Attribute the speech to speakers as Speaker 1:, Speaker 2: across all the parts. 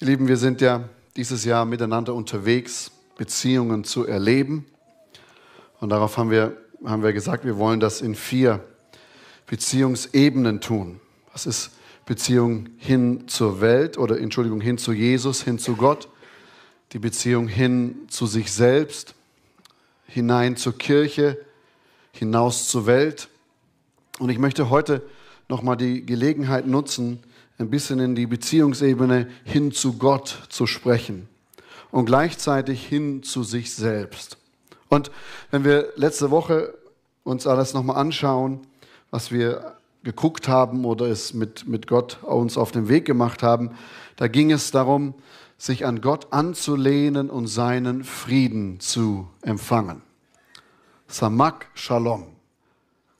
Speaker 1: Ihr Lieben, wir sind ja dieses Jahr miteinander unterwegs, Beziehungen zu erleben. Und darauf haben wir, haben wir gesagt, wir wollen das in vier Beziehungsebenen tun. Was ist Beziehung hin zur Welt oder Entschuldigung, hin zu Jesus, hin zu Gott? Die Beziehung hin zu sich selbst, hinein zur Kirche, hinaus zur Welt. Und ich möchte heute nochmal die Gelegenheit nutzen, ein bisschen in die Beziehungsebene hin zu Gott zu sprechen und gleichzeitig hin zu sich selbst. Und wenn wir letzte Woche uns alles nochmal anschauen, was wir geguckt haben oder es mit, mit Gott uns auf den Weg gemacht haben, da ging es darum, sich an Gott anzulehnen und seinen Frieden zu empfangen. Samak Shalom.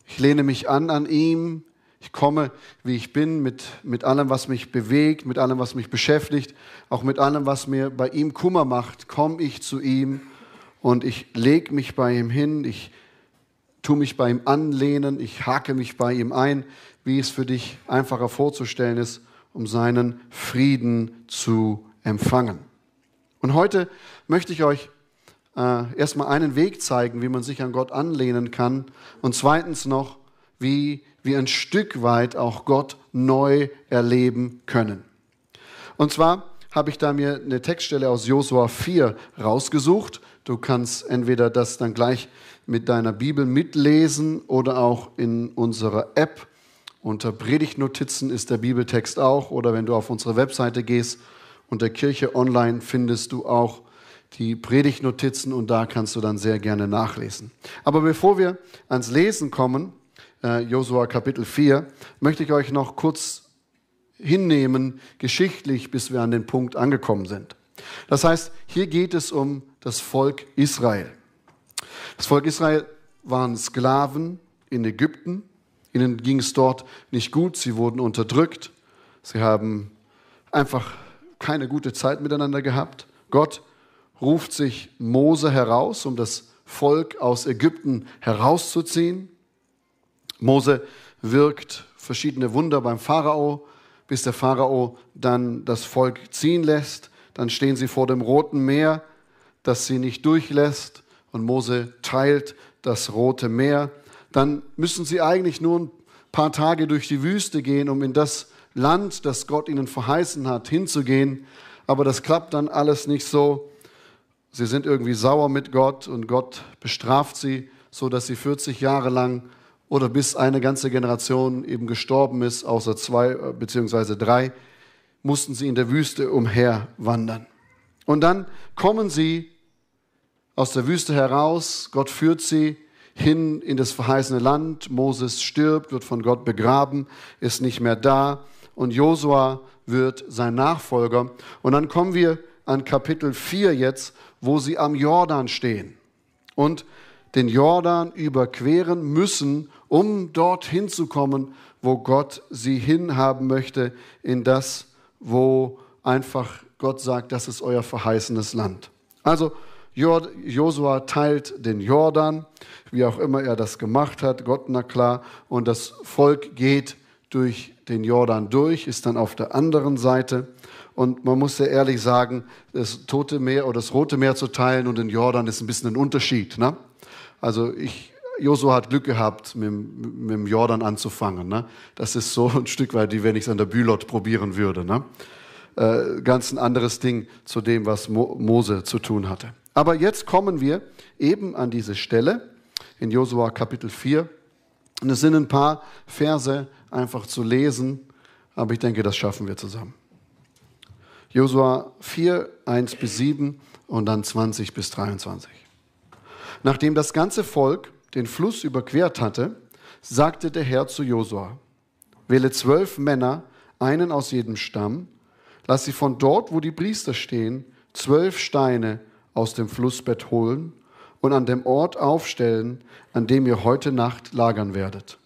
Speaker 1: Ich lehne mich an an ihm, ich komme, wie ich bin, mit, mit allem, was mich bewegt, mit allem, was mich beschäftigt, auch mit allem, was mir bei ihm Kummer macht, komme ich zu ihm und ich lege mich bei ihm hin, ich tue mich bei ihm anlehnen, ich hake mich bei ihm ein, wie es für dich einfacher vorzustellen ist, um seinen Frieden zu empfangen. Und heute möchte ich euch äh, erstmal einen Weg zeigen, wie man sich an Gott anlehnen kann und zweitens noch, wie wir ein Stück weit auch Gott neu erleben können. Und zwar habe ich da mir eine Textstelle aus Josua 4 rausgesucht. Du kannst entweder das dann gleich mit deiner Bibel mitlesen oder auch in unserer App. Unter Predigtnotizen ist der Bibeltext auch. Oder wenn du auf unsere Webseite gehst, unter Kirche Online findest du auch die Predigtnotizen und da kannst du dann sehr gerne nachlesen. Aber bevor wir ans Lesen kommen, Josua Kapitel 4, möchte ich euch noch kurz hinnehmen, geschichtlich, bis wir an den Punkt angekommen sind. Das heißt, hier geht es um das Volk Israel. Das Volk Israel waren Sklaven in Ägypten. Ihnen ging es dort nicht gut. Sie wurden unterdrückt. Sie haben einfach keine gute Zeit miteinander gehabt. Gott ruft sich Mose heraus, um das Volk aus Ägypten herauszuziehen. Mose wirkt verschiedene Wunder beim Pharao, bis der Pharao dann das Volk ziehen lässt. Dann stehen sie vor dem Roten Meer, das sie nicht durchlässt. Und Mose teilt das Rote Meer. Dann müssen sie eigentlich nur ein paar Tage durch die Wüste gehen, um in das Land, das Gott ihnen verheißen hat, hinzugehen. Aber das klappt dann alles nicht so. Sie sind irgendwie sauer mit Gott und Gott bestraft sie, so dass sie 40 Jahre lang oder bis eine ganze Generation eben gestorben ist, außer zwei äh, beziehungsweise drei, mussten sie in der Wüste umherwandern. Und dann kommen sie aus der Wüste heraus, Gott führt sie hin in das verheißene Land, Moses stirbt, wird von Gott begraben, ist nicht mehr da und Josua wird sein Nachfolger. Und dann kommen wir an Kapitel 4 jetzt, wo sie am Jordan stehen und den Jordan überqueren müssen, um dorthin zu kommen, wo Gott sie hinhaben möchte, in das, wo einfach Gott sagt, das ist euer verheißenes Land. Also Josua teilt den Jordan, wie auch immer er das gemacht hat, Gott na klar, und das Volk geht durch den Jordan durch, ist dann auf der anderen Seite. Und man muss sehr ehrlich sagen, das Tote Meer oder das Rote Meer zu teilen und den Jordan ist ein bisschen ein Unterschied. Ne? Also ich, Josua hat Glück gehabt, mit, mit dem Jordan anzufangen. Ne? Das ist so ein Stück weit, wie wenn ich es an der Bülot probieren würde. Ne? Äh, ganz ein anderes Ding zu dem, was Mo Mose zu tun hatte. Aber jetzt kommen wir eben an diese Stelle in Josua Kapitel 4. Und es sind ein paar Verse einfach zu lesen, aber ich denke, das schaffen wir zusammen. Josua 4, 1 bis 7 und dann 20 bis 23. Nachdem das ganze Volk den Fluss überquert hatte, sagte der Herr zu Josua, wähle zwölf Männer, einen aus jedem Stamm, lass sie von dort, wo die Priester stehen, zwölf Steine aus dem Flussbett holen und an dem Ort aufstellen, an dem ihr heute Nacht lagern werdet.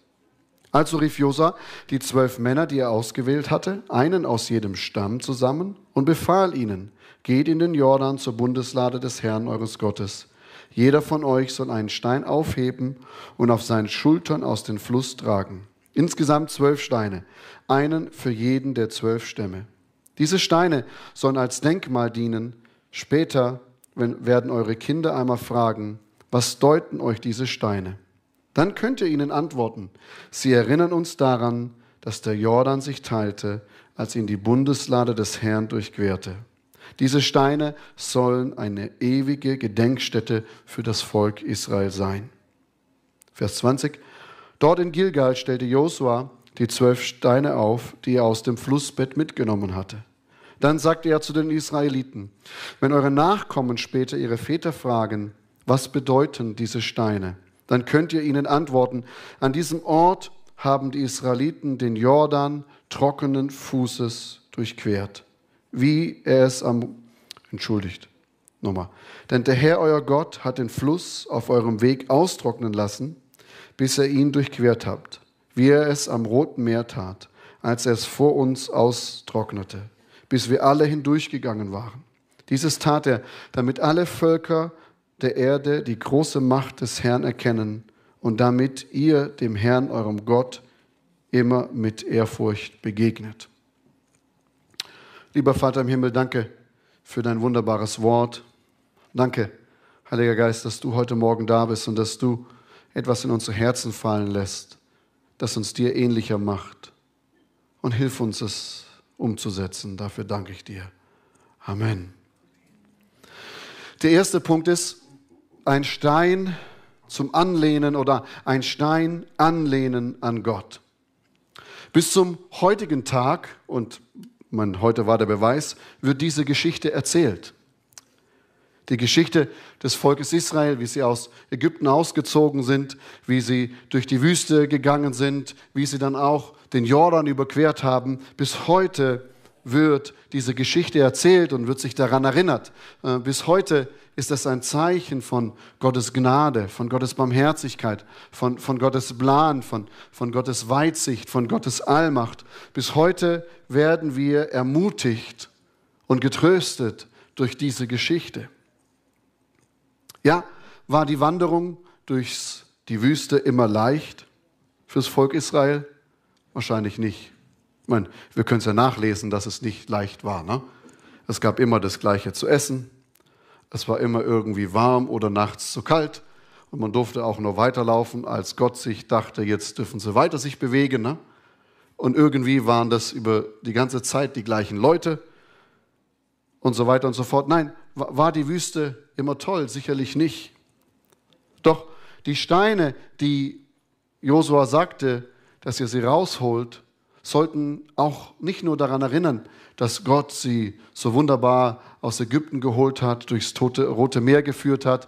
Speaker 1: Also rief Josa die zwölf Männer, die er ausgewählt hatte, einen aus jedem Stamm zusammen und befahl ihnen, geht in den Jordan zur Bundeslade des Herrn eures Gottes. Jeder von euch soll einen Stein aufheben und auf seinen Schultern aus dem Fluss tragen. Insgesamt zwölf Steine, einen für jeden der zwölf Stämme. Diese Steine sollen als Denkmal dienen. Später werden eure Kinder einmal fragen, was deuten euch diese Steine? Dann könnt ihr ihnen antworten, sie erinnern uns daran, dass der Jordan sich teilte, als ihn die Bundeslade des Herrn durchquerte. Diese Steine sollen eine ewige Gedenkstätte für das Volk Israel sein. Vers 20. Dort in Gilgal stellte Josua die zwölf Steine auf, die er aus dem Flussbett mitgenommen hatte. Dann sagte er zu den Israeliten, wenn eure Nachkommen später ihre Väter fragen, was bedeuten diese Steine, dann könnt ihr ihnen antworten, an diesem Ort haben die Israeliten den Jordan trockenen Fußes durchquert, wie er es am, entschuldigt, nochmal, denn der Herr euer Gott hat den Fluss auf eurem Weg austrocknen lassen, bis er ihn durchquert habt, wie er es am Roten Meer tat, als er es vor uns austrocknete, bis wir alle hindurchgegangen waren. Dieses tat er, damit alle Völker der Erde die große Macht des Herrn erkennen und damit ihr dem Herrn, eurem Gott, immer mit Ehrfurcht begegnet. Lieber Vater im Himmel, danke für dein wunderbares Wort. Danke, Heiliger Geist, dass du heute Morgen da bist und dass du etwas in unsere Herzen fallen lässt, das uns dir ähnlicher macht. Und hilf uns es umzusetzen. Dafür danke ich dir. Amen. Der erste Punkt ist ein Stein zum Anlehnen oder ein Stein anlehnen an Gott. Bis zum heutigen Tag, und man, heute war der Beweis, wird diese Geschichte erzählt. Die Geschichte des Volkes Israel, wie sie aus Ägypten ausgezogen sind, wie sie durch die Wüste gegangen sind, wie sie dann auch den Jordan überquert haben. Bis heute wird diese Geschichte erzählt und wird sich daran erinnert. Äh, bis heute ist das ein Zeichen von Gottes Gnade, von Gottes Barmherzigkeit, von, von Gottes Plan, von, von Gottes Weitsicht, von Gottes Allmacht. Bis heute werden wir ermutigt und getröstet durch diese Geschichte. Ja, war die Wanderung durch die Wüste immer leicht fürs Volk Israel? Wahrscheinlich nicht. Ich meine, wir können es ja nachlesen, dass es nicht leicht war. Ne? Es gab immer das Gleiche zu essen. Es war immer irgendwie warm oder nachts zu kalt. Und man durfte auch nur weiterlaufen, als Gott sich dachte, jetzt dürfen sie weiter sich bewegen. Ne? Und irgendwie waren das über die ganze Zeit die gleichen Leute und so weiter und so fort. Nein, war die Wüste immer toll? Sicherlich nicht. Doch die Steine, die Josua sagte, dass ihr sie rausholt, sollten auch nicht nur daran erinnern, dass Gott sie so wunderbar aus Ägypten geholt hat, durchs Tote, Rote Meer geführt hat,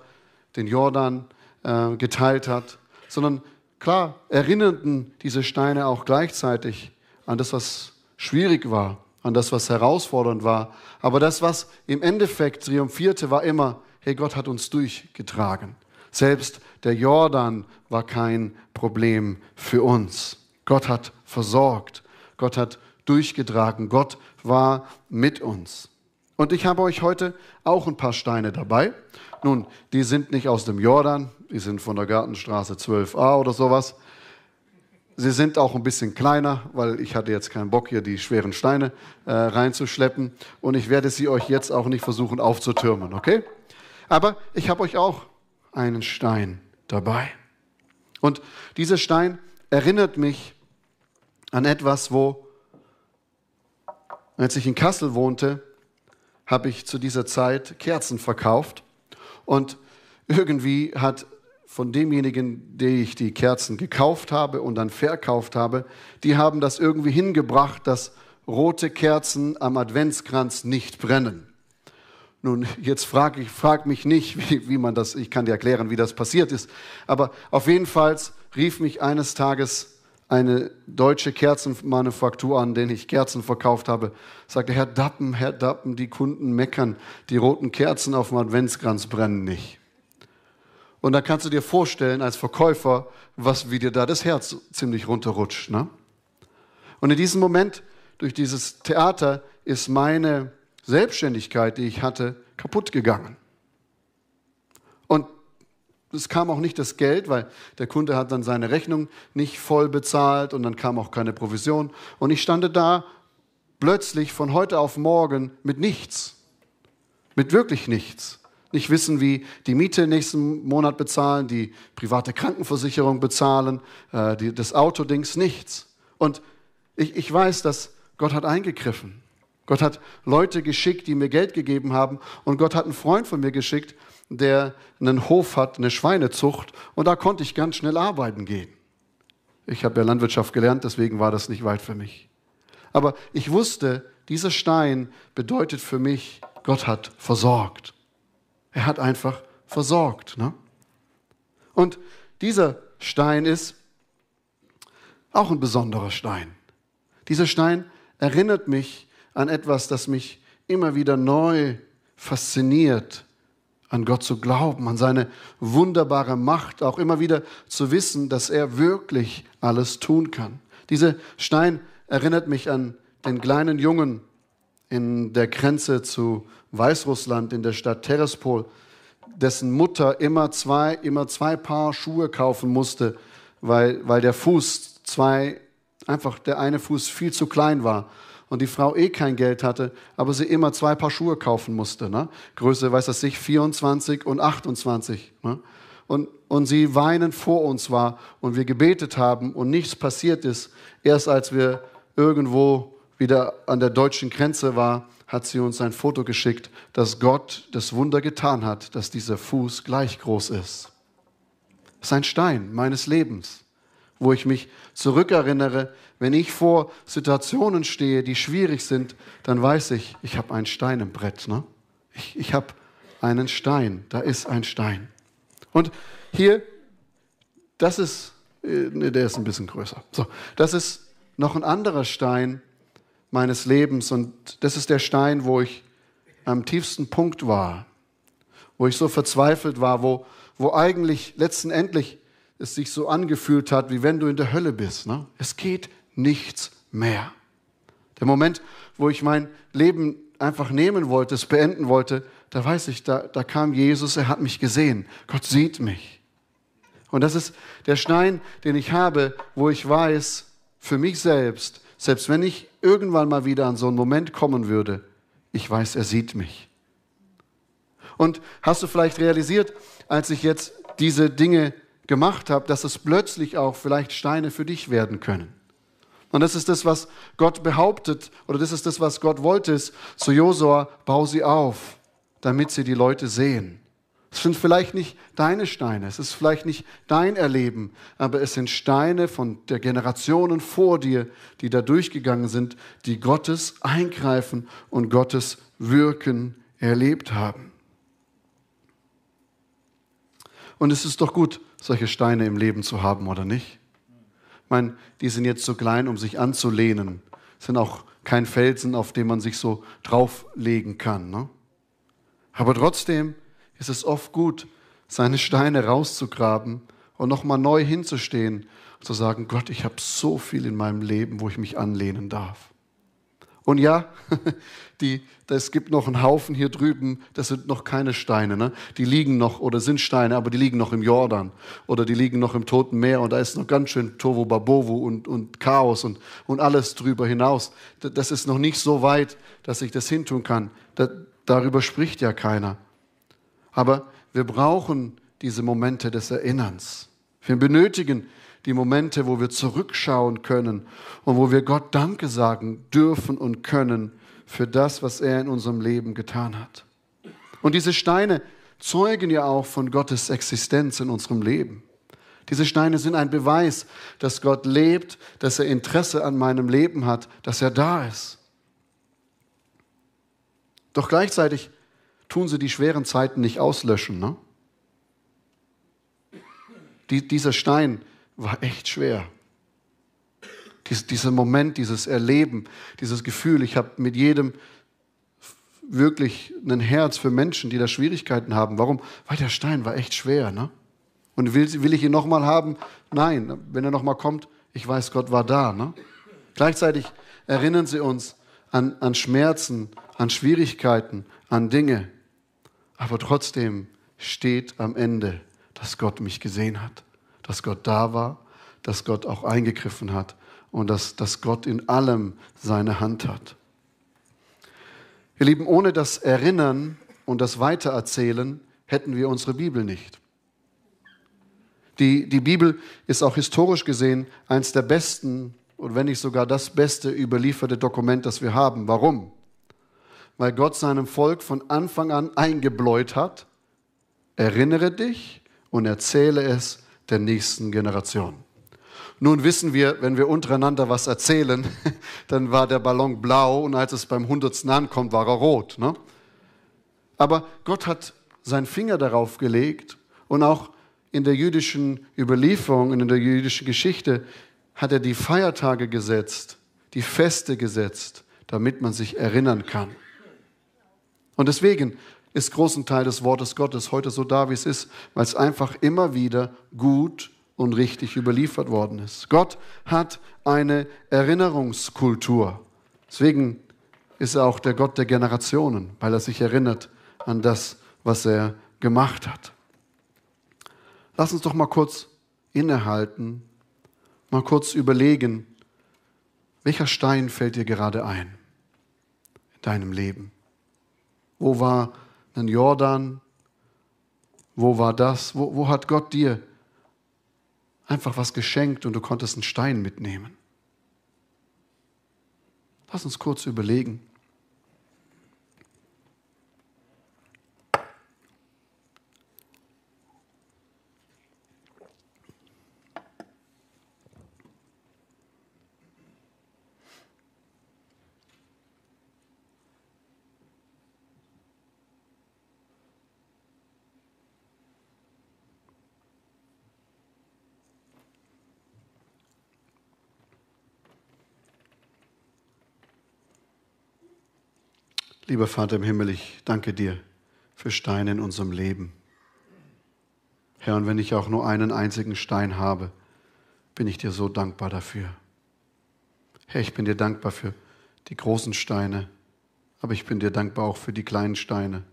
Speaker 1: den Jordan äh, geteilt hat, sondern klar erinnerten diese Steine auch gleichzeitig an das, was schwierig war, an das, was herausfordernd war. Aber das, was im Endeffekt triumphierte, war immer, hey, Gott hat uns durchgetragen. Selbst der Jordan war kein Problem für uns. Gott hat versorgt. Gott hat durchgetragen. Gott war mit uns. Und ich habe euch heute auch ein paar Steine dabei. Nun, die sind nicht aus dem Jordan, die sind von der Gartenstraße 12a oder sowas. Sie sind auch ein bisschen kleiner, weil ich hatte jetzt keinen Bock, hier die schweren Steine äh, reinzuschleppen. Und ich werde sie euch jetzt auch nicht versuchen aufzutürmen, okay? Aber ich habe euch auch einen Stein dabei. Und dieser Stein erinnert mich an etwas, wo, als ich in Kassel wohnte, habe ich zu dieser Zeit Kerzen verkauft. Und irgendwie hat von demjenigen, die ich die Kerzen gekauft habe und dann verkauft habe, die haben das irgendwie hingebracht, dass rote Kerzen am Adventskranz nicht brennen. Nun, jetzt frage ich, frag mich nicht, wie, wie man das, ich kann dir erklären, wie das passiert ist, aber auf jeden Fall rief mich eines Tages eine deutsche Kerzenmanufaktur an, denen ich Kerzen verkauft habe, sagte, Herr Dappen, Herr Dappen, die Kunden meckern, die roten Kerzen auf dem Adventskranz brennen nicht. Und da kannst du dir vorstellen, als Verkäufer, was, wie dir da das Herz ziemlich runterrutscht. Ne? Und in diesem Moment, durch dieses Theater, ist meine Selbstständigkeit, die ich hatte, kaputt gegangen. Es kam auch nicht das Geld, weil der Kunde hat dann seine Rechnung nicht voll bezahlt und dann kam auch keine Provision. Und ich stand da plötzlich von heute auf morgen mit nichts. Mit wirklich nichts. Nicht wissen, wie die Miete nächsten Monat bezahlen, die private Krankenversicherung bezahlen, äh, die, das Autodings, nichts. Und ich, ich weiß, dass Gott hat eingegriffen. Gott hat Leute geschickt, die mir Geld gegeben haben. Und Gott hat einen Freund von mir geschickt, der einen Hof hat, eine Schweinezucht. Und da konnte ich ganz schnell arbeiten gehen. Ich habe ja Landwirtschaft gelernt, deswegen war das nicht weit für mich. Aber ich wusste, dieser Stein bedeutet für mich, Gott hat versorgt. Er hat einfach versorgt. Ne? Und dieser Stein ist auch ein besonderer Stein. Dieser Stein erinnert mich an etwas, das mich immer wieder neu fasziniert, an Gott zu glauben, an seine wunderbare Macht, auch immer wieder zu wissen, dass er wirklich alles tun kann. Dieser Stein erinnert mich an den kleinen Jungen in der Grenze zu Weißrussland, in der Stadt Terespol, dessen Mutter immer zwei, immer zwei Paar Schuhe kaufen musste, weil, weil der Fuß zwei, einfach der eine Fuß viel zu klein war und die Frau eh kein Geld hatte, aber sie immer zwei Paar Schuhe kaufen musste. Ne? Größe, weiß das sich, 24 und 28. Ne? Und, und sie weinen vor uns war und wir gebetet haben und nichts passiert ist. Erst als wir irgendwo wieder an der deutschen Grenze war, hat sie uns ein Foto geschickt, dass Gott das Wunder getan hat, dass dieser Fuß gleich groß ist. Das ist ein Stein meines Lebens, wo ich mich zurückerinnere, wenn ich vor Situationen stehe, die schwierig sind, dann weiß ich, ich habe einen Stein im Brett. Ne? Ich, ich habe einen Stein, da ist ein Stein. Und hier, das ist, ne, der ist ein bisschen größer. So, das ist noch ein anderer Stein meines Lebens und das ist der Stein, wo ich am tiefsten Punkt war, wo ich so verzweifelt war, wo, wo eigentlich letztendlich es sich so angefühlt hat, wie wenn du in der Hölle bist. Ne? Es geht nichts mehr. Der Moment, wo ich mein Leben einfach nehmen wollte, es beenden wollte, da weiß ich, da, da kam Jesus, er hat mich gesehen. Gott sieht mich. Und das ist der Stein, den ich habe, wo ich weiß, für mich selbst, selbst wenn ich irgendwann mal wieder an so einen Moment kommen würde, ich weiß, er sieht mich. Und hast du vielleicht realisiert, als ich jetzt diese Dinge gemacht habe, dass es plötzlich auch vielleicht Steine für dich werden können? Und das ist das, was Gott behauptet, oder das ist das, was Gott wollte, ist, zu Josua, bau sie auf, damit sie die Leute sehen. Es sind vielleicht nicht deine Steine, es ist vielleicht nicht dein Erleben, aber es sind Steine von der Generationen vor dir, die da durchgegangen sind, die Gottes Eingreifen und Gottes Wirken erlebt haben. Und es ist doch gut, solche Steine im Leben zu haben, oder nicht? meine, die sind jetzt so klein, um sich anzulehnen. Sind auch kein Felsen, auf dem man sich so drauflegen kann. Ne? Aber trotzdem ist es oft gut, seine Steine rauszugraben und nochmal neu hinzustehen und zu sagen, Gott, ich habe so viel in meinem Leben, wo ich mich anlehnen darf. Und ja, die, es gibt noch einen Haufen hier drüben, das sind noch keine Steine. Ne? Die liegen noch oder sind Steine, aber die liegen noch im Jordan oder die liegen noch im Toten Meer und da ist noch ganz schön Tovo Babovu und, und Chaos und, und alles drüber hinaus. Das ist noch nicht so weit, dass ich das hintun kann. Da, darüber spricht ja keiner. Aber wir brauchen diese Momente des Erinnerns. Wir benötigen die Momente, wo wir zurückschauen können und wo wir Gott Danke sagen dürfen und können für das, was er in unserem Leben getan hat. Und diese Steine zeugen ja auch von Gottes Existenz in unserem Leben. Diese Steine sind ein Beweis, dass Gott lebt, dass er Interesse an meinem Leben hat, dass er da ist. Doch gleichzeitig tun sie die schweren Zeiten nicht auslöschen. Ne? Die, dieser Stein war echt schwer. Dies, dieser Moment, dieses Erleben, dieses Gefühl, ich habe mit jedem wirklich ein Herz für Menschen, die da Schwierigkeiten haben. Warum? Weil der Stein war echt schwer. Ne? Und will, will ich ihn nochmal haben? Nein, wenn er nochmal kommt, ich weiß, Gott war da. Ne? Gleichzeitig erinnern sie uns an, an Schmerzen, an Schwierigkeiten, an Dinge. Aber trotzdem steht am Ende, dass Gott mich gesehen hat dass Gott da war, dass Gott auch eingegriffen hat und dass, dass Gott in allem seine Hand hat. Ihr Lieben, ohne das Erinnern und das Weitererzählen hätten wir unsere Bibel nicht. Die, die Bibel ist auch historisch gesehen eines der besten und wenn nicht sogar das beste überlieferte Dokument, das wir haben. Warum? Weil Gott seinem Volk von Anfang an eingebläut hat, erinnere dich und erzähle es der nächsten Generation. Nun wissen wir, wenn wir untereinander was erzählen, dann war der Ballon blau und als es beim Hundertsten ankommt, war er rot. Ne? Aber Gott hat seinen Finger darauf gelegt und auch in der jüdischen Überlieferung in der jüdischen Geschichte hat er die Feiertage gesetzt, die Feste gesetzt, damit man sich erinnern kann. Und deswegen ist großen Teil des Wortes Gottes heute so da, wie es ist, weil es einfach immer wieder gut und richtig überliefert worden ist. Gott hat eine Erinnerungskultur. Deswegen ist er auch der Gott der Generationen, weil er sich erinnert an das, was er gemacht hat. Lass uns doch mal kurz innehalten, mal kurz überlegen, welcher Stein fällt dir gerade ein in deinem Leben? Wo war ein Jordan? Wo war das? Wo, wo hat Gott dir einfach was geschenkt und du konntest einen Stein mitnehmen? Lass uns kurz überlegen. Lieber Vater im Himmel, ich danke dir für Steine in unserem Leben. Herr, und wenn ich auch nur einen einzigen Stein habe, bin ich dir so dankbar dafür. Herr, ich bin dir dankbar für die großen Steine, aber ich bin dir dankbar auch für die kleinen Steine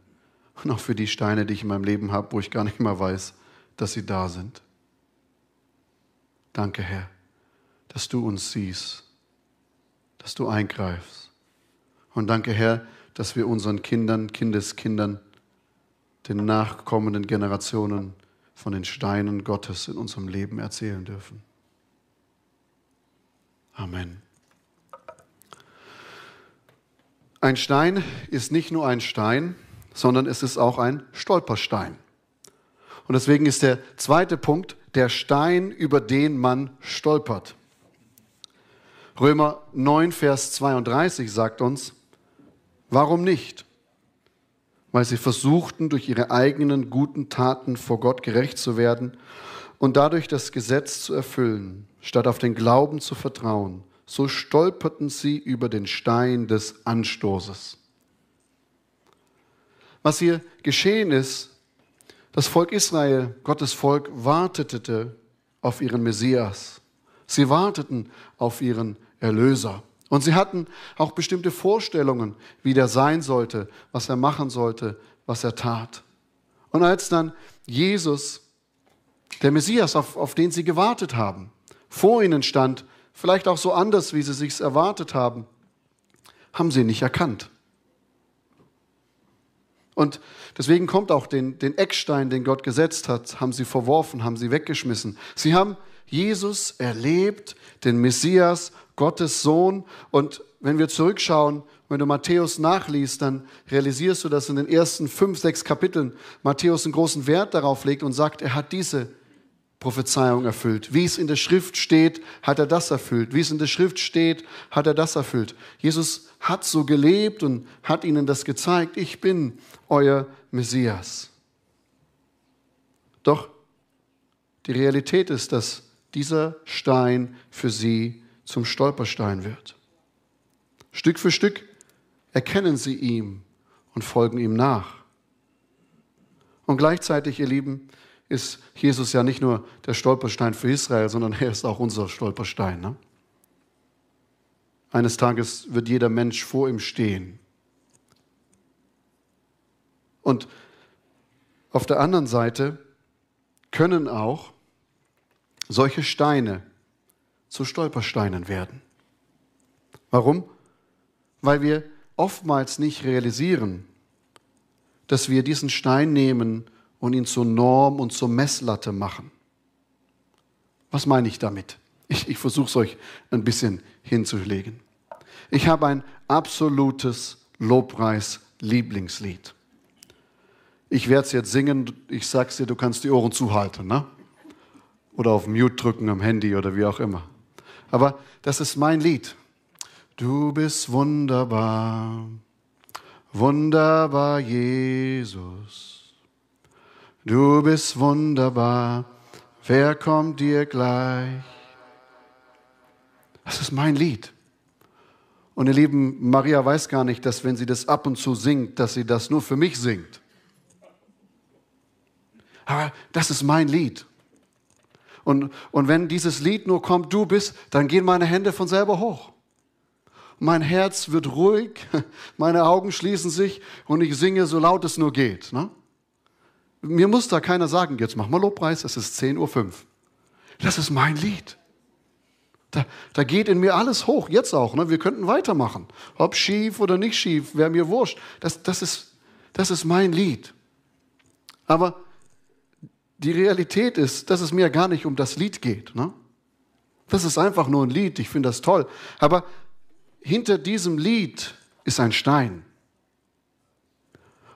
Speaker 1: und auch für die Steine, die ich in meinem Leben habe, wo ich gar nicht mehr weiß, dass sie da sind. Danke, Herr, dass du uns siehst, dass du eingreifst. Und danke, Herr, dass wir unseren Kindern, Kindeskindern, den nachkommenden Generationen von den Steinen Gottes in unserem Leben erzählen dürfen. Amen. Ein Stein ist nicht nur ein Stein, sondern es ist auch ein Stolperstein. Und deswegen ist der zweite Punkt der Stein, über den man stolpert. Römer 9, Vers 32 sagt uns, Warum nicht? Weil sie versuchten, durch ihre eigenen guten Taten vor Gott gerecht zu werden und dadurch das Gesetz zu erfüllen, statt auf den Glauben zu vertrauen. So stolperten sie über den Stein des Anstoßes. Was hier geschehen ist, das Volk Israel, Gottes Volk, wartete auf ihren Messias. Sie warteten auf ihren Erlöser. Und sie hatten auch bestimmte Vorstellungen, wie der sein sollte, was er machen sollte, was er tat. Und als dann Jesus, der Messias, auf, auf den sie gewartet haben, vor ihnen stand, vielleicht auch so anders, wie sie sich erwartet haben, haben sie ihn nicht erkannt. Und deswegen kommt auch den, den Eckstein, den Gott gesetzt hat, haben sie verworfen, haben sie weggeschmissen. Sie haben Jesus erlebt, den Messias, Gottes Sohn. Und wenn wir zurückschauen, wenn du Matthäus nachliest, dann realisierst du, dass in den ersten fünf, sechs Kapiteln Matthäus einen großen Wert darauf legt und sagt, er hat diese Prophezeiung erfüllt. Wie es in der Schrift steht, hat er das erfüllt. Wie es in der Schrift steht, hat er das erfüllt. Jesus hat so gelebt und hat ihnen das gezeigt. Ich bin euer Messias. Doch die Realität ist, dass dieser Stein für sie zum Stolperstein wird. Stück für Stück erkennen sie ihm und folgen ihm nach. Und gleichzeitig, ihr Lieben, ist Jesus ja nicht nur der Stolperstein für Israel, sondern er ist auch unser Stolperstein. Ne? Eines Tages wird jeder Mensch vor ihm stehen. Und auf der anderen Seite können auch solche Steine zu Stolpersteinen werden. Warum? Weil wir oftmals nicht realisieren, dass wir diesen Stein nehmen und ihn zur Norm und zur Messlatte machen. Was meine ich damit? Ich, ich versuche es euch ein bisschen hinzulegen. Ich habe ein absolutes Lobpreis-Lieblingslied. Ich werde es jetzt singen, ich sag's dir, du kannst die Ohren zuhalten, ne? Oder auf Mute drücken am Handy oder wie auch immer. Aber das ist mein Lied. Du bist wunderbar, wunderbar, Jesus. Du bist wunderbar, wer kommt dir gleich? Das ist mein Lied. Und ihr Lieben, Maria weiß gar nicht, dass wenn sie das ab und zu singt, dass sie das nur für mich singt. Aber das ist mein Lied. Und, und wenn dieses Lied nur kommt, du bist, dann gehen meine Hände von selber hoch. Mein Herz wird ruhig, meine Augen schließen sich und ich singe so laut es nur geht. Ne? Mir muss da keiner sagen, jetzt mach mal Lobpreis, es ist 10.05 Uhr. Das ist mein Lied. Da, da geht in mir alles hoch, jetzt auch. Ne? Wir könnten weitermachen. Ob schief oder nicht schief, wäre mir wurscht. Das, das, ist, das ist mein Lied. Aber die Realität ist, dass es mir gar nicht um das Lied geht. Ne? Das ist einfach nur ein Lied, ich finde das toll. Aber hinter diesem Lied ist ein Stein.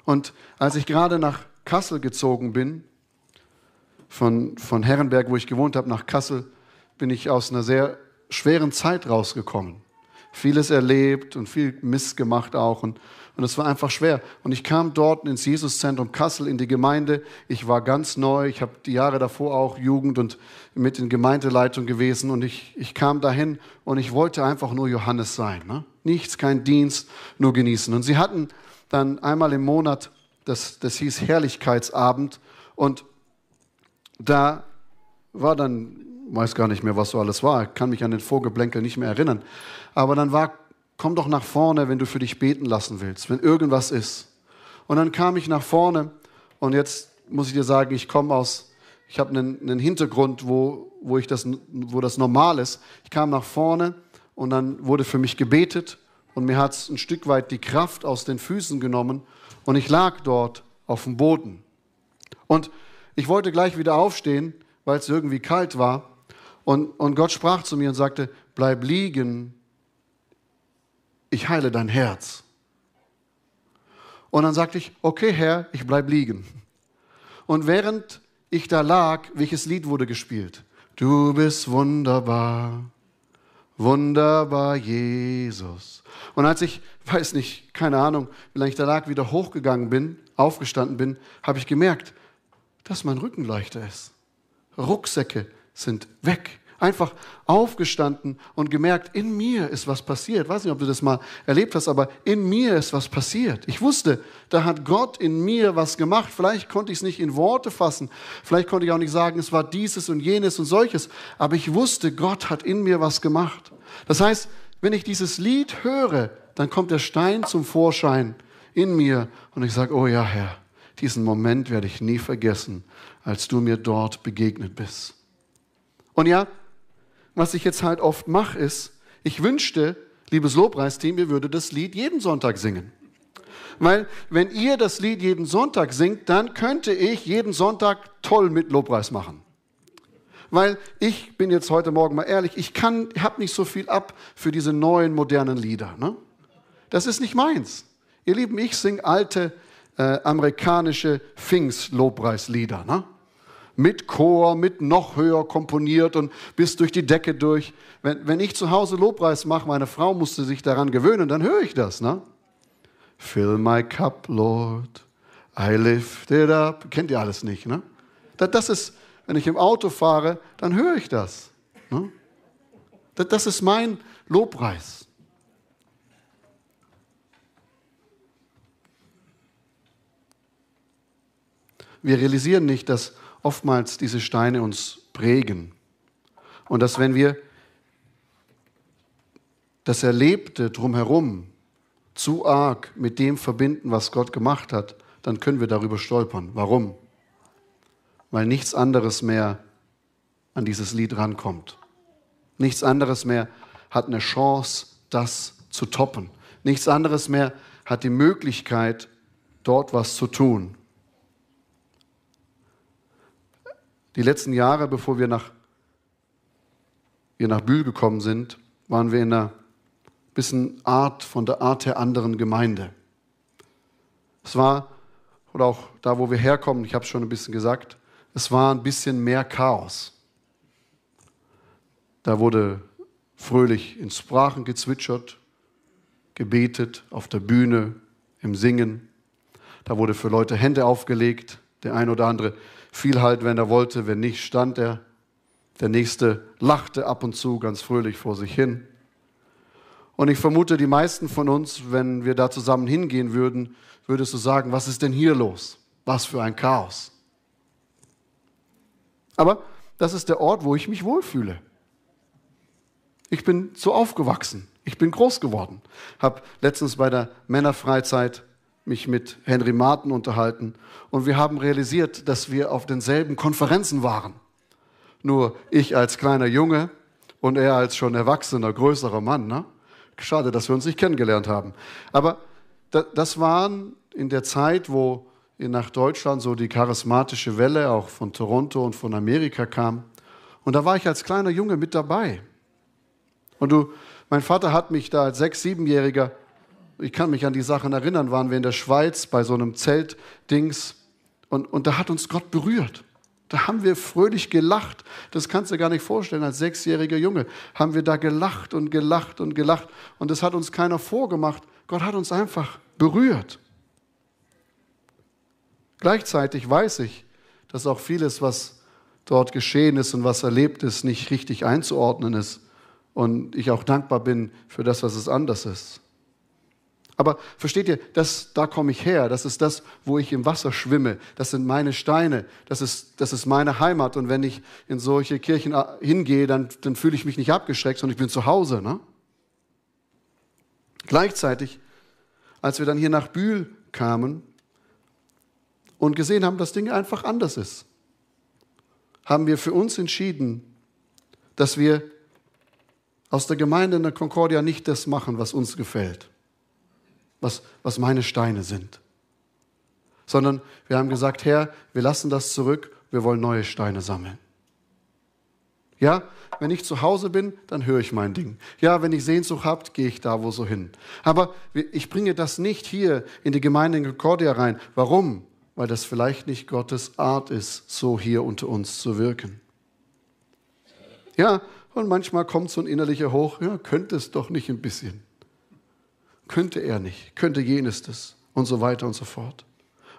Speaker 1: Und als ich gerade nach Kassel gezogen bin, von, von Herrenberg, wo ich gewohnt habe, nach Kassel, bin ich aus einer sehr schweren Zeit rausgekommen. Vieles erlebt und viel Mist gemacht auch. Und, und es war einfach schwer. Und ich kam dort ins Jesuszentrum Kassel in die Gemeinde. Ich war ganz neu. Ich habe die Jahre davor auch Jugend und mit in Gemeindeleitung gewesen. Und ich, ich kam dahin und ich wollte einfach nur Johannes sein. Ne? Nichts, kein Dienst, nur genießen. Und sie hatten dann einmal im Monat, das, das hieß Herrlichkeitsabend. Und da war dann weiß gar nicht mehr, was so alles war. Ich kann mich an den Vorgeblänkel nicht mehr erinnern. Aber dann war, komm doch nach vorne, wenn du für dich beten lassen willst, wenn irgendwas ist. Und dann kam ich nach vorne und jetzt muss ich dir sagen, ich komme aus, ich habe einen, einen, Hintergrund, wo, wo, ich das, wo das normal ist. Ich kam nach vorne und dann wurde für mich gebetet und mir hat es ein Stück weit die Kraft aus den Füßen genommen und ich lag dort auf dem Boden. Und ich wollte gleich wieder aufstehen, weil es irgendwie kalt war. Und, und Gott sprach zu mir und sagte, bleib liegen, ich heile dein Herz. Und dann sagte ich, okay Herr, ich bleib liegen. Und während ich da lag, welches Lied wurde gespielt? Du bist wunderbar, wunderbar Jesus. Und als ich, weiß nicht, keine Ahnung, wie lange ich da lag, wieder hochgegangen bin, aufgestanden bin, habe ich gemerkt, dass mein Rücken leichter ist. Rucksäcke sind weg. Einfach aufgestanden und gemerkt, in mir ist was passiert. Ich weiß nicht, ob du das mal erlebt hast, aber in mir ist was passiert. Ich wusste, da hat Gott in mir was gemacht. Vielleicht konnte ich es nicht in Worte fassen. Vielleicht konnte ich auch nicht sagen, es war dieses und jenes und solches. Aber ich wusste, Gott hat in mir was gemacht. Das heißt, wenn ich dieses Lied höre, dann kommt der Stein zum Vorschein in mir und ich sage, oh ja, Herr, diesen Moment werde ich nie vergessen, als du mir dort begegnet bist. Und ja, was ich jetzt halt oft mache, ist, ich wünschte, liebes Lobpreisteam, ihr würdet das Lied jeden Sonntag singen. Weil wenn ihr das Lied jeden Sonntag singt, dann könnte ich jeden Sonntag toll mit Lobpreis machen. Weil ich bin jetzt heute Morgen mal ehrlich, ich kann, habe nicht so viel ab für diese neuen modernen Lieder. Ne? Das ist nicht meins. Ihr Lieben, ich singe alte äh, amerikanische Pfingst-Lobpreislieder. Ne? Mit Chor, mit noch höher komponiert und bis durch die Decke durch. Wenn, wenn ich zu Hause Lobpreis mache, meine Frau musste sich daran gewöhnen, dann höre ich das. Ne? Fill my cup, Lord, I lift it up. Kennt ihr alles nicht, ne? Das ist, wenn ich im Auto fahre, dann höre ich das. Ne? Das ist mein Lobpreis. Wir realisieren nicht, dass oftmals diese Steine uns prägen. Und dass wenn wir das Erlebte drumherum zu arg mit dem verbinden, was Gott gemacht hat, dann können wir darüber stolpern. Warum? Weil nichts anderes mehr an dieses Lied rankommt. Nichts anderes mehr hat eine Chance, das zu toppen. Nichts anderes mehr hat die Möglichkeit, dort was zu tun. Die letzten Jahre, bevor wir nach, wir nach Bühl gekommen sind, waren wir in einer bisschen Art, von der Art der anderen Gemeinde. Es war, oder auch da, wo wir herkommen, ich habe es schon ein bisschen gesagt, es war ein bisschen mehr Chaos. Da wurde fröhlich in Sprachen gezwitschert, gebetet, auf der Bühne, im Singen. Da wurde für Leute Hände aufgelegt. Der ein oder andere fiel halt, wenn er wollte, wenn nicht, stand er. Der nächste lachte ab und zu ganz fröhlich vor sich hin. Und ich vermute, die meisten von uns, wenn wir da zusammen hingehen würden, würdest du sagen, was ist denn hier los? Was für ein Chaos. Aber das ist der Ort, wo ich mich wohlfühle. Ich bin so aufgewachsen. Ich bin groß geworden. Habe letztens bei der Männerfreizeit mich mit Henry Martin unterhalten und wir haben realisiert, dass wir auf denselben Konferenzen waren. Nur ich als kleiner Junge und er als schon erwachsener, größerer Mann. Ne? Schade, dass wir uns nicht kennengelernt haben. Aber das waren in der Zeit, wo nach Deutschland so die charismatische Welle auch von Toronto und von Amerika kam. Und da war ich als kleiner Junge mit dabei. Und du, mein Vater hat mich da als sechs-, siebenjähriger, ich kann mich an die Sachen erinnern, waren wir in der Schweiz bei so einem Zeltdings und, und da hat uns Gott berührt. Da haben wir fröhlich gelacht. Das kannst du dir gar nicht vorstellen. Als sechsjähriger Junge haben wir da gelacht und gelacht und gelacht. Und das hat uns keiner vorgemacht. Gott hat uns einfach berührt. Gleichzeitig weiß ich, dass auch vieles, was dort geschehen ist und was erlebt ist, nicht richtig einzuordnen ist und ich auch dankbar bin für das, was es anders ist. Aber versteht ihr, das, da komme ich her. Das ist das, wo ich im Wasser schwimme. Das sind meine Steine. Das ist, das ist meine Heimat. Und wenn ich in solche Kirchen äh, hingehe, dann, dann fühle ich mich nicht abgeschreckt, sondern ich bin zu Hause. Ne? Gleichzeitig, als wir dann hier nach Bühl kamen und gesehen haben, dass Dinge einfach anders ist, haben wir für uns entschieden, dass wir aus der Gemeinde in der Concordia nicht das machen, was uns gefällt, was, was meine Steine sind, sondern wir haben gesagt, Herr, wir lassen das zurück, wir wollen neue Steine sammeln. Ja, wenn ich zu Hause bin, dann höre ich mein Ding. Ja, wenn ich Sehnsucht habe, gehe ich da wo so hin. Aber ich bringe das nicht hier in die Gemeinde in Concordia rein. Warum? Weil das vielleicht nicht Gottes Art ist, so hier unter uns zu wirken. Ja, und manchmal kommt so ein innerlicher Hoch, ja, könnte es doch nicht ein bisschen. Könnte er nicht, könnte jenes das und so weiter und so fort.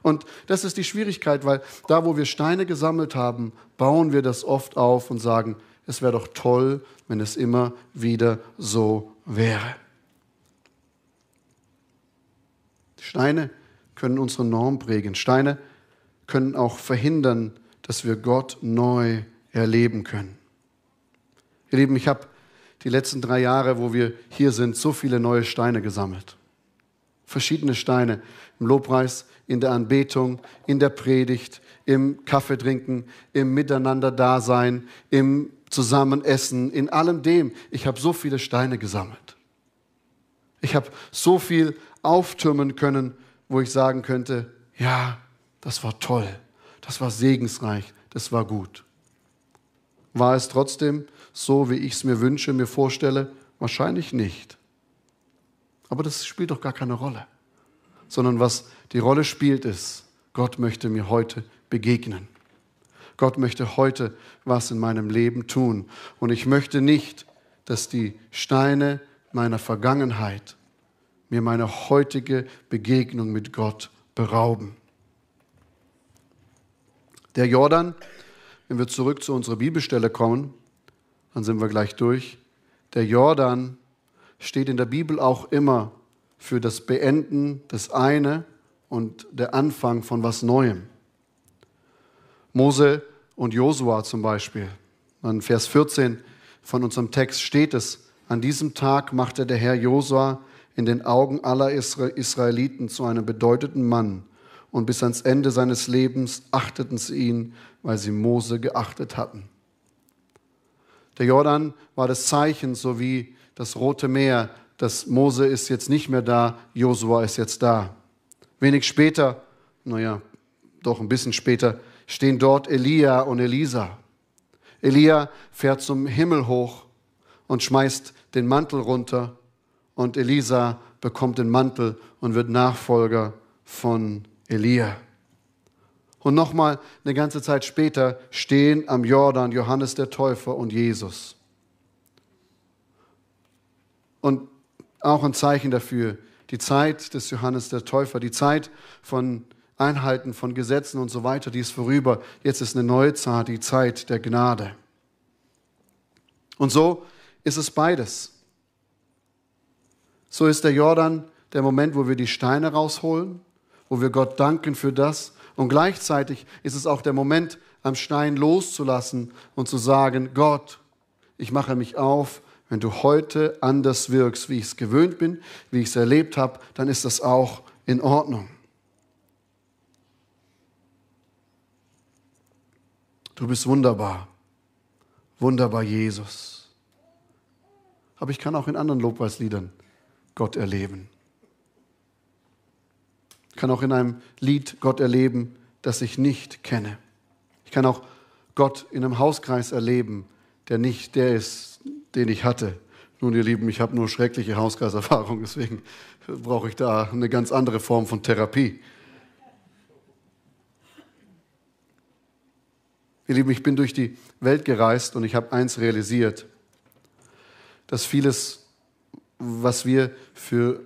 Speaker 1: Und das ist die Schwierigkeit, weil da, wo wir Steine gesammelt haben, bauen wir das oft auf und sagen, es wäre doch toll, wenn es immer wieder so wäre. Steine können unsere Norm prägen. Steine können auch verhindern, dass wir Gott neu erleben können. Ihr Lieben, ich habe die letzten drei Jahre, wo wir hier sind, so viele neue Steine gesammelt. Verschiedene Steine im Lobpreis, in der Anbetung, in der Predigt, im Kaffeetrinken, im Miteinander-Dasein, im Zusammenessen, in allem dem. Ich habe so viele Steine gesammelt. Ich habe so viel auftürmen können, wo ich sagen könnte, ja, das war toll, das war segensreich, das war gut. War es trotzdem so, wie ich es mir wünsche, mir vorstelle? Wahrscheinlich nicht. Aber das spielt doch gar keine Rolle. Sondern was die Rolle spielt, ist, Gott möchte mir heute begegnen. Gott möchte heute was in meinem Leben tun. Und ich möchte nicht, dass die Steine meiner Vergangenheit mir meine heutige Begegnung mit Gott berauben. Der Jordan, wenn wir zurück zu unserer Bibelstelle kommen, dann sind wir gleich durch. Der Jordan steht in der Bibel auch immer für das Beenden des eine und der Anfang von was Neuem. Mose und Josua zum Beispiel. In Vers 14 von unserem Text steht es, an diesem Tag machte der Herr Josua in den Augen aller Israeliten zu einem bedeutenden Mann und bis ans Ende seines Lebens achteten sie ihn, weil sie Mose geachtet hatten. Der Jordan war das Zeichen, so wie das Rote Meer dass Mose ist jetzt nicht mehr da, Josua ist jetzt da. Wenig später, naja, doch ein bisschen später, stehen dort Elia und Elisa. Elia fährt zum Himmel hoch und schmeißt den Mantel runter und Elisa bekommt den Mantel und wird Nachfolger von Elia. Und nochmal eine ganze Zeit später stehen am Jordan Johannes der Täufer und Jesus. Und auch ein Zeichen dafür, die Zeit des Johannes der Täufer, die Zeit von Einhalten von Gesetzen und so weiter, die ist vorüber. Jetzt ist eine neue Zeit, die Zeit der Gnade. Und so ist es beides. So ist der Jordan der Moment, wo wir die Steine rausholen, wo wir Gott danken für das. Und gleichzeitig ist es auch der Moment, am Stein loszulassen und zu sagen, Gott, ich mache mich auf, wenn du heute anders wirkst, wie ich es gewöhnt bin, wie ich es erlebt habe, dann ist das auch in Ordnung. Du bist wunderbar. Wunderbar, Jesus. Aber ich kann auch in anderen Lobpreisliedern Gott erleben. Ich kann auch in einem Lied Gott erleben, das ich nicht kenne. Ich kann auch Gott in einem Hauskreis erleben, der nicht der ist, den ich hatte. Nun, ihr Lieben, ich habe nur schreckliche Hauskreiserfahrungen, deswegen brauche ich da eine ganz andere Form von Therapie. Ihr Lieben, ich bin durch die Welt gereist und ich habe eins realisiert, dass vieles, was wir für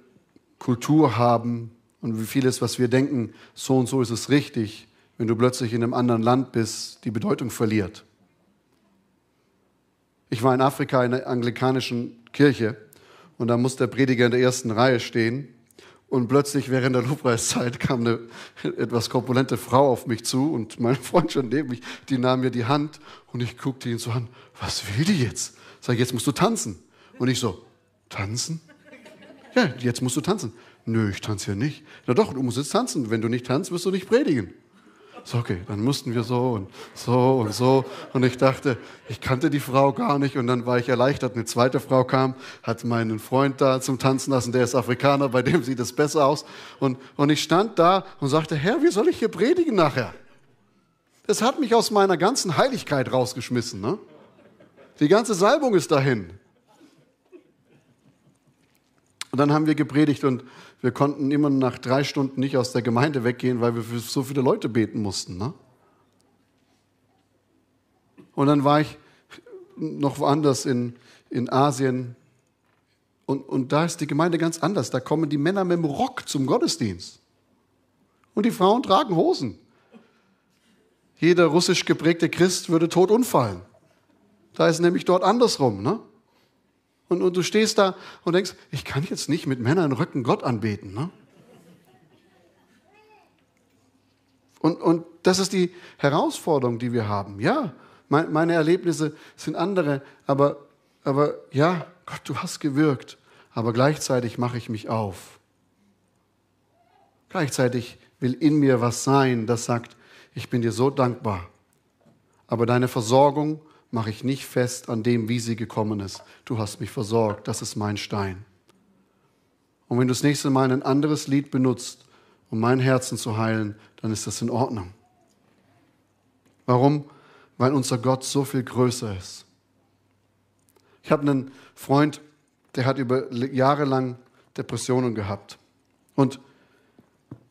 Speaker 1: Kultur haben und wie vieles, was wir denken, so und so ist es richtig, wenn du plötzlich in einem anderen Land bist, die Bedeutung verliert. Ich war in Afrika in einer anglikanischen Kirche und da muss der Prediger in der ersten Reihe stehen und plötzlich während der Lobpreiszeit kam eine etwas korpulente Frau auf mich zu und mein Freund schon neben mich, die nahm mir die Hand und ich guckte ihn so an, was will die jetzt? Sag jetzt musst du tanzen. Und ich so, tanzen? Ja, jetzt musst du tanzen. Nö, ich tanze ja nicht. Na doch, du musst jetzt tanzen. Wenn du nicht tanzt, wirst du nicht predigen. So, okay, dann mussten wir so und so und so. Und ich dachte, ich kannte die Frau gar nicht. Und dann war ich erleichtert. Eine zweite Frau kam, hat meinen Freund da zum Tanzen lassen. Der ist Afrikaner, bei dem sieht es besser aus. Und, und ich stand da und sagte, Herr, wie soll ich hier predigen nachher? Das hat mich aus meiner ganzen Heiligkeit rausgeschmissen. Ne? Die ganze Salbung ist dahin. Und dann haben wir gepredigt und wir konnten immer nach drei Stunden nicht aus der Gemeinde weggehen, weil wir für so viele Leute beten mussten. Ne? Und dann war ich noch woanders in, in Asien. Und, und da ist die Gemeinde ganz anders. Da kommen die Männer mit dem Rock zum Gottesdienst. Und die Frauen tragen Hosen. Jeder russisch geprägte Christ würde tot umfallen. Da ist nämlich dort andersrum. Ne? Und, und du stehst da und denkst, ich kann jetzt nicht mit Männern Röcken Gott anbeten. Ne? Und, und das ist die Herausforderung, die wir haben. Ja, mein, meine Erlebnisse sind andere, aber, aber ja, Gott, du hast gewirkt. Aber gleichzeitig mache ich mich auf. Gleichzeitig will in mir was sein, das sagt, ich bin dir so dankbar. Aber deine Versorgung mache ich nicht fest an dem, wie sie gekommen ist. Du hast mich versorgt, das ist mein Stein. Und wenn du das nächste Mal ein anderes Lied benutzt, um mein Herzen zu heilen, dann ist das in Ordnung. Warum? Weil unser Gott so viel größer ist. Ich habe einen Freund, der hat über Jahre lang Depressionen gehabt. Und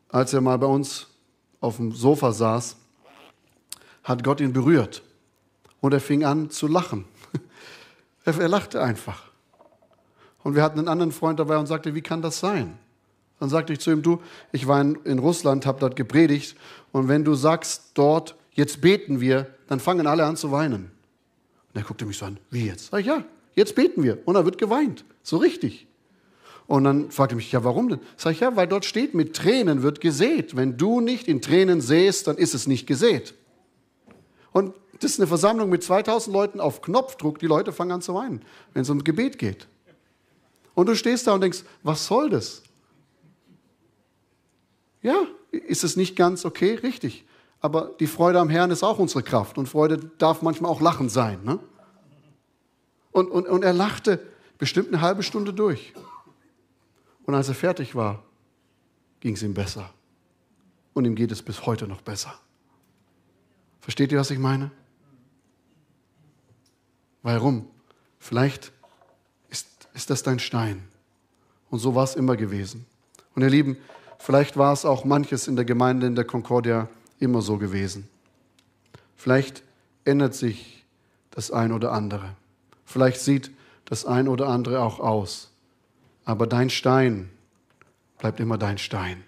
Speaker 1: als er mal bei uns auf dem Sofa saß, hat Gott ihn berührt. Und er fing an zu lachen. Er lachte einfach. Und wir hatten einen anderen Freund dabei und sagte, wie kann das sein? Dann sagte ich zu ihm, du, ich war in, in Russland, habe dort gepredigt und wenn du sagst dort, jetzt beten wir, dann fangen alle an zu weinen. Und er guckte mich so an, wie jetzt? Sag ich, ja, jetzt beten wir. Und da wird geweint, so richtig. Und dann fragte er mich, ja, warum denn? Sag ich, ja, weil dort steht, mit Tränen wird gesät. Wenn du nicht in Tränen säst, dann ist es nicht gesät. Und das ist eine Versammlung mit 2000 Leuten auf Knopfdruck. Die Leute fangen an zu weinen, wenn es um Gebet geht. Und du stehst da und denkst, was soll das? Ja, ist es nicht ganz okay? Richtig. Aber die Freude am Herrn ist auch unsere Kraft. Und Freude darf manchmal auch Lachen sein. Ne? Und, und, und er lachte bestimmt eine halbe Stunde durch. Und als er fertig war, ging es ihm besser. Und ihm geht es bis heute noch besser. Versteht ihr, was ich meine? Warum? Vielleicht ist, ist das dein Stein. Und so war es immer gewesen. Und ihr Lieben, vielleicht war es auch manches in der Gemeinde in der Concordia immer so gewesen. Vielleicht ändert sich das ein oder andere. Vielleicht sieht das ein oder andere auch aus. Aber dein Stein bleibt immer dein Stein.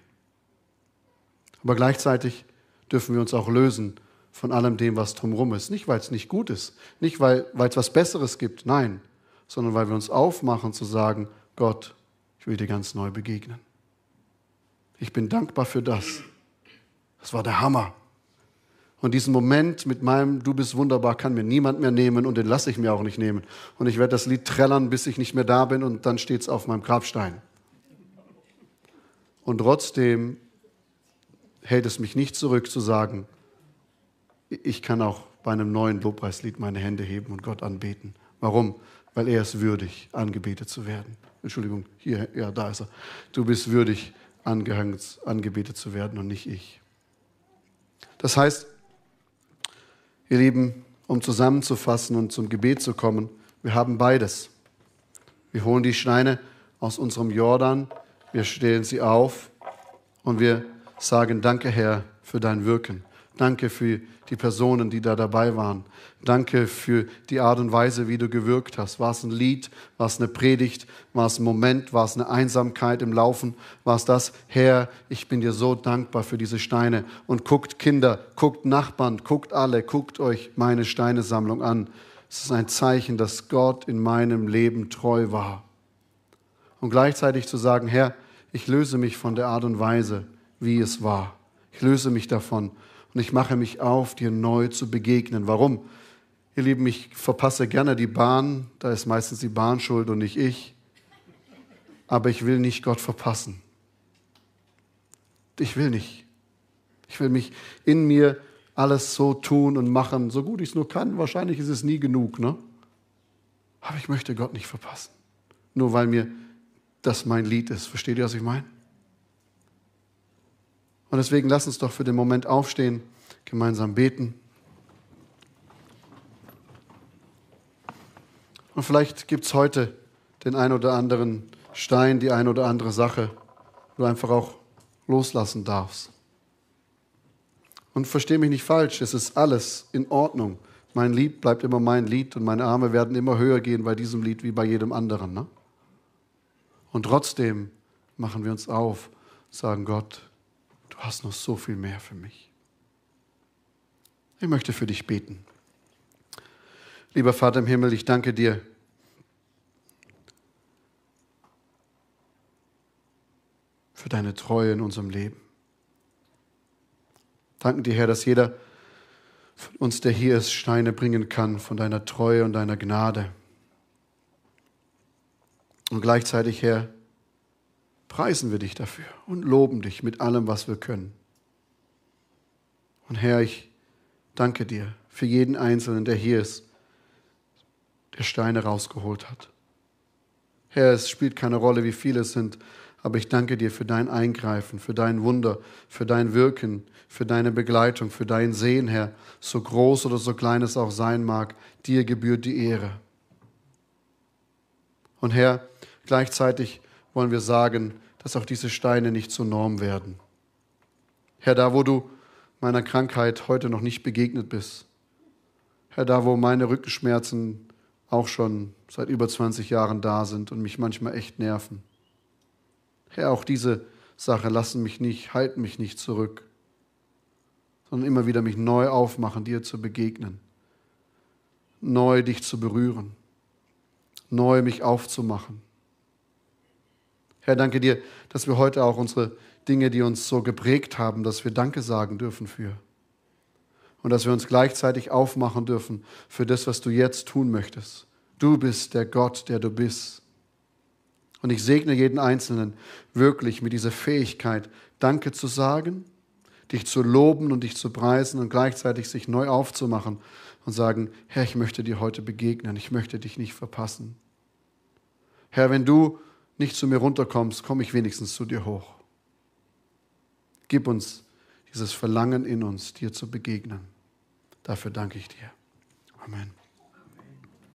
Speaker 1: Aber gleichzeitig dürfen wir uns auch lösen von allem dem, was drumherum ist. Nicht, weil es nicht gut ist, nicht, weil, es was Besseres gibt, nein, sondern weil wir uns aufmachen zu sagen, Gott, ich will dir ganz neu begegnen. Ich bin dankbar für das. Das war der Hammer. Und diesen Moment mit meinem Du bist wunderbar kann mir niemand mehr nehmen und den lasse ich mir auch nicht nehmen. Und ich werde das Lied trällern, bis ich nicht mehr da bin und dann steht es auf meinem Grabstein. Und trotzdem hält es mich nicht zurück zu sagen, ich kann auch bei einem neuen Lobpreislied meine Hände heben und Gott anbeten. Warum? Weil er ist würdig, angebetet zu werden. Entschuldigung, hier, ja, da ist er. Du bist würdig, angebetet zu werden und nicht ich. Das heißt, ihr Lieben, um zusammenzufassen und zum Gebet zu kommen, wir haben beides. Wir holen die Steine aus unserem Jordan, wir stellen sie auf und wir sagen, danke Herr für dein Wirken. Danke für die Personen, die da dabei waren. Danke für die Art und Weise, wie du gewirkt hast. War es ein Lied? War es eine Predigt? War es ein Moment? War es eine Einsamkeit im Laufen? War es das? Herr, ich bin dir so dankbar für diese Steine. Und guckt Kinder, guckt Nachbarn, guckt alle, guckt euch meine Steinesammlung an. Es ist ein Zeichen, dass Gott in meinem Leben treu war. Und gleichzeitig zu sagen, Herr, ich löse mich von der Art und Weise, wie es war. Ich löse mich davon und ich mache mich auf, dir neu zu begegnen. Warum? Ihr Lieben, ich verpasse gerne die Bahn, da ist meistens die Bahn schuld und nicht ich. Aber ich will nicht Gott verpassen. Ich will nicht. Ich will mich in mir alles so tun und machen, so gut ich es nur kann. Wahrscheinlich ist es nie genug, ne? Aber ich möchte Gott nicht verpassen. Nur weil mir das mein Lied ist. Versteht ihr, was ich meine? Und deswegen lass uns doch für den Moment aufstehen, gemeinsam beten. Und vielleicht gibt es heute den ein oder anderen Stein, die ein oder andere Sache, wo du einfach auch loslassen darfst. Und verstehe mich nicht falsch, es ist alles in Ordnung. Mein Lied bleibt immer mein Lied und meine Arme werden immer höher gehen bei diesem Lied wie bei jedem anderen. Ne? Und trotzdem machen wir uns auf, sagen Gott, du hast noch so viel mehr für mich. Ich möchte für dich beten. Lieber Vater im Himmel, ich danke dir. für deine Treue in unserem Leben. Danken dir, Herr, dass jeder von uns, der hier ist, Steine bringen kann von deiner Treue und deiner Gnade. Und gleichzeitig, Herr, preisen wir dich dafür und loben dich mit allem, was wir können. Und Herr, ich danke dir für jeden Einzelnen, der hier ist, der Steine rausgeholt hat. Herr, es spielt keine Rolle, wie viele es sind, aber ich danke dir für dein Eingreifen, für dein Wunder, für dein Wirken, für deine Begleitung, für dein Sehen, Herr, so groß oder so klein es auch sein mag, dir gebührt die Ehre. Und Herr, gleichzeitig wollen wir sagen, dass auch diese Steine nicht zur Norm werden. Herr, da wo du meiner Krankheit heute noch nicht begegnet bist, Herr, da wo meine Rückenschmerzen auch schon seit über 20 Jahren da sind und mich manchmal echt nerven. Herr, auch diese Sache lassen mich nicht, halten mich nicht zurück, sondern immer wieder mich neu aufmachen, dir zu begegnen, neu dich zu berühren, neu mich aufzumachen. Herr, danke dir, dass wir heute auch unsere Dinge, die uns so geprägt haben, dass wir Danke sagen dürfen für. Und dass wir uns gleichzeitig aufmachen dürfen für das, was du jetzt tun möchtest. Du bist der Gott, der du bist. Und ich segne jeden Einzelnen wirklich mit dieser Fähigkeit, Danke zu sagen, dich zu loben und dich zu preisen und gleichzeitig sich neu aufzumachen und sagen, Herr, ich möchte dir heute begegnen, ich möchte dich nicht verpassen. Herr, wenn du nicht zu mir runterkommst, komme ich wenigstens zu dir hoch. Gib uns dieses Verlangen in uns, dir zu begegnen. Dafür danke ich dir. Amen.